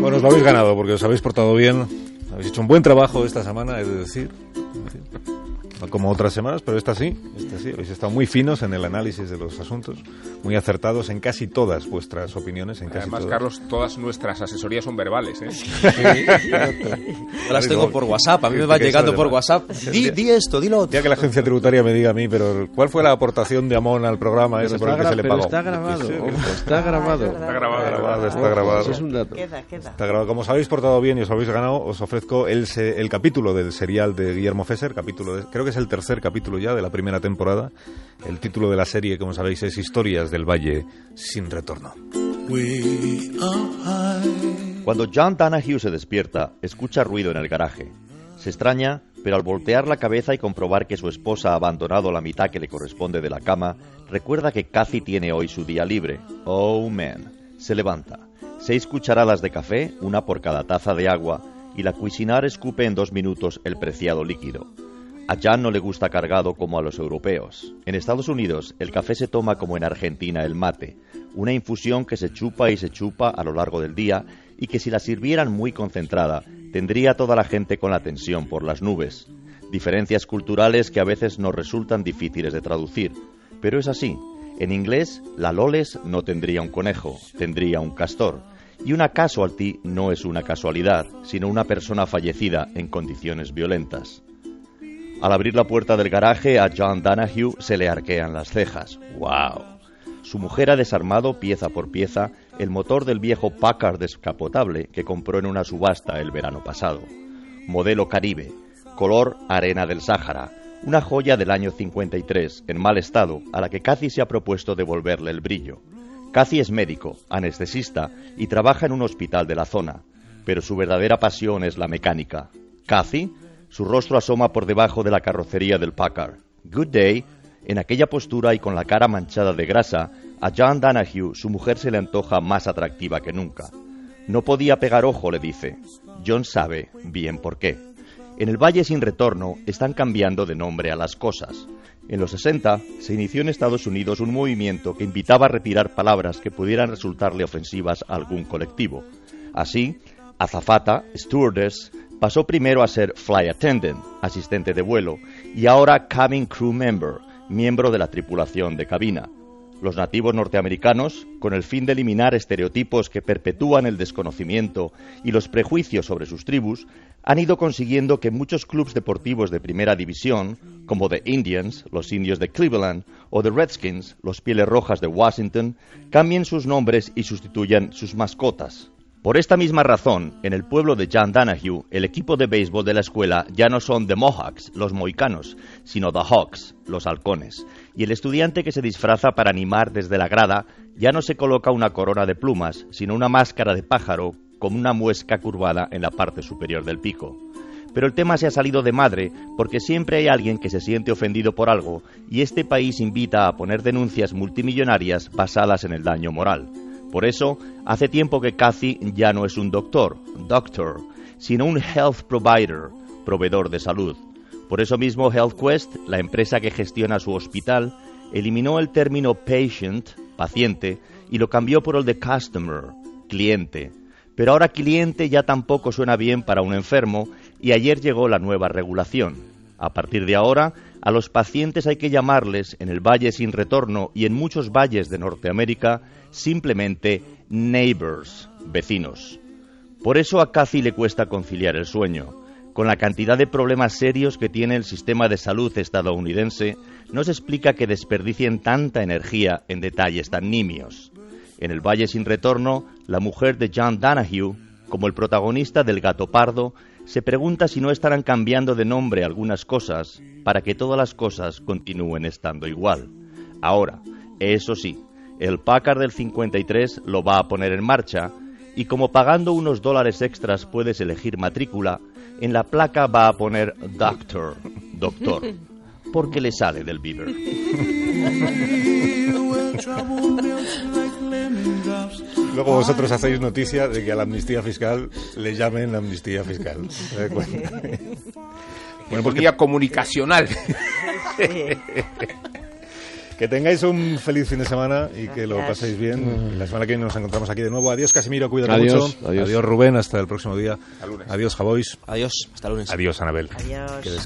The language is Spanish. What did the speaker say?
Bueno, os lo habéis ganado porque os habéis portado bien. Habéis hecho un buen trabajo esta semana, he de decir. No como otras semanas, pero esta sí, esta sí. Habéis estado muy finos en el análisis de los asuntos, muy acertados en casi todas vuestras opiniones. En casi Además, todas. Carlos, todas nuestras asesorías son verbales, ¿eh? Yo las tengo por WhatsApp, a mí me va llegando por WhatsApp. Di, di esto, dilo. Ya que la agencia tributaria me diga a mí, pero ¿cuál fue la aportación de Amón al programa ese por el que se le pagó? está grabado, está grabado. Está grabado. Está grabado, es un dato. Queda, queda. Está grabado. Como os habéis portado bien y os habéis ganado, os ofrezco el, se- el capítulo del serial de Guillermo Fesser, capítulo de- creo que es el tercer capítulo ya de la primera temporada. El título de la serie, como sabéis, es Historias del Valle sin retorno. Cuando John Donahue se despierta, escucha ruido en el garaje. Se extraña, pero al voltear la cabeza y comprobar que su esposa ha abandonado la mitad que le corresponde de la cama, recuerda que Cathy tiene hoy su día libre. Oh, man. Se levanta. Seis cucharadas de café, una por cada taza de agua, y la Cuisinart escupe en dos minutos el preciado líquido. A Jan no le gusta cargado como a los europeos. En Estados Unidos, el café se toma como en Argentina el mate, una infusión que se chupa y se chupa a lo largo del día y que si la sirvieran muy concentrada, tendría toda la gente con la tensión por las nubes. Diferencias culturales que a veces nos resultan difíciles de traducir. Pero es así. En inglés, la Loles no tendría un conejo, tendría un castor. Y una casualty no es una casualidad, sino una persona fallecida en condiciones violentas. Al abrir la puerta del garaje a John Donahue se le arquean las cejas. ¡Wow! Su mujer ha desarmado pieza por pieza el motor del viejo Packard descapotable que compró en una subasta el verano pasado. Modelo Caribe, color arena del Sáhara, una joya del año 53 en mal estado a la que Cathy se ha propuesto devolverle el brillo. Cathy es médico, anestesista y trabaja en un hospital de la zona, pero su verdadera pasión es la mecánica. Cathy, su rostro asoma por debajo de la carrocería del Packard. Good day. En aquella postura y con la cara manchada de grasa, a John Donahue su mujer se le antoja más atractiva que nunca. No podía pegar ojo, le dice. John sabe bien por qué. En el Valle sin retorno están cambiando de nombre a las cosas. En los 60 se inició en Estados Unidos un movimiento que invitaba a retirar palabras que pudieran resultarle ofensivas a algún colectivo. Así, azafata, stewardess, pasó primero a ser fly attendant, asistente de vuelo, y ahora cabin crew member, miembro de la tripulación de cabina. Los nativos norteamericanos, con el fin de eliminar estereotipos que perpetúan el desconocimiento y los prejuicios sobre sus tribus, han ido consiguiendo que muchos clubes deportivos de primera división, como The Indians, los indios de Cleveland, o The Redskins, los pieles rojas de Washington, cambien sus nombres y sustituyan sus mascotas. Por esta misma razón, en el pueblo de John Donahue, el equipo de béisbol de la escuela ya no son The Mohawks, los mohicanos, sino The Hawks, los halcones. Y el estudiante que se disfraza para animar desde la grada ya no se coloca una corona de plumas, sino una máscara de pájaro con una muesca curvada en la parte superior del pico. Pero el tema se ha salido de madre porque siempre hay alguien que se siente ofendido por algo y este país invita a poner denuncias multimillonarias basadas en el daño moral. Por eso, hace tiempo que Cathy ya no es un doctor, doctor, sino un health provider, proveedor de salud. Por eso mismo HealthQuest, la empresa que gestiona su hospital, eliminó el término patient, paciente, y lo cambió por el de customer, cliente. Pero ahora cliente ya tampoco suena bien para un enfermo y ayer llegó la nueva regulación. A partir de ahora, a los pacientes hay que llamarles en el Valle sin retorno y en muchos valles de Norteamérica simplemente neighbors, vecinos. Por eso a Cathy le cuesta conciliar el sueño. Con la cantidad de problemas serios que tiene el sistema de salud estadounidense, no se explica que desperdicien tanta energía en detalles tan nimios. En el Valle sin retorno, la mujer de John Donahue, como el protagonista del Gato Pardo, se pregunta si no estarán cambiando de nombre algunas cosas para que todas las cosas continúen estando igual. Ahora, eso sí, el Packard del 53 lo va a poner en marcha y como pagando unos dólares extras puedes elegir matrícula, en la placa va a poner Doctor, doctor, porque le sale del Beaver. Luego vosotros hacéis noticia de que a la amnistía fiscal le llamen amnistía fiscal. ¿Se da cuenta? Bueno, pues Economía comunicacional. Que tengáis un feliz fin de semana y que lo paséis bien. Y la semana que viene nos encontramos aquí de nuevo. Adiós, Casimiro, cuídate Adiós, mucho. adiós. Rubén, hasta el próximo día. Hasta lunes. Adiós, Javois. Adiós, hasta lunes. Adiós, Anabel. Adiós.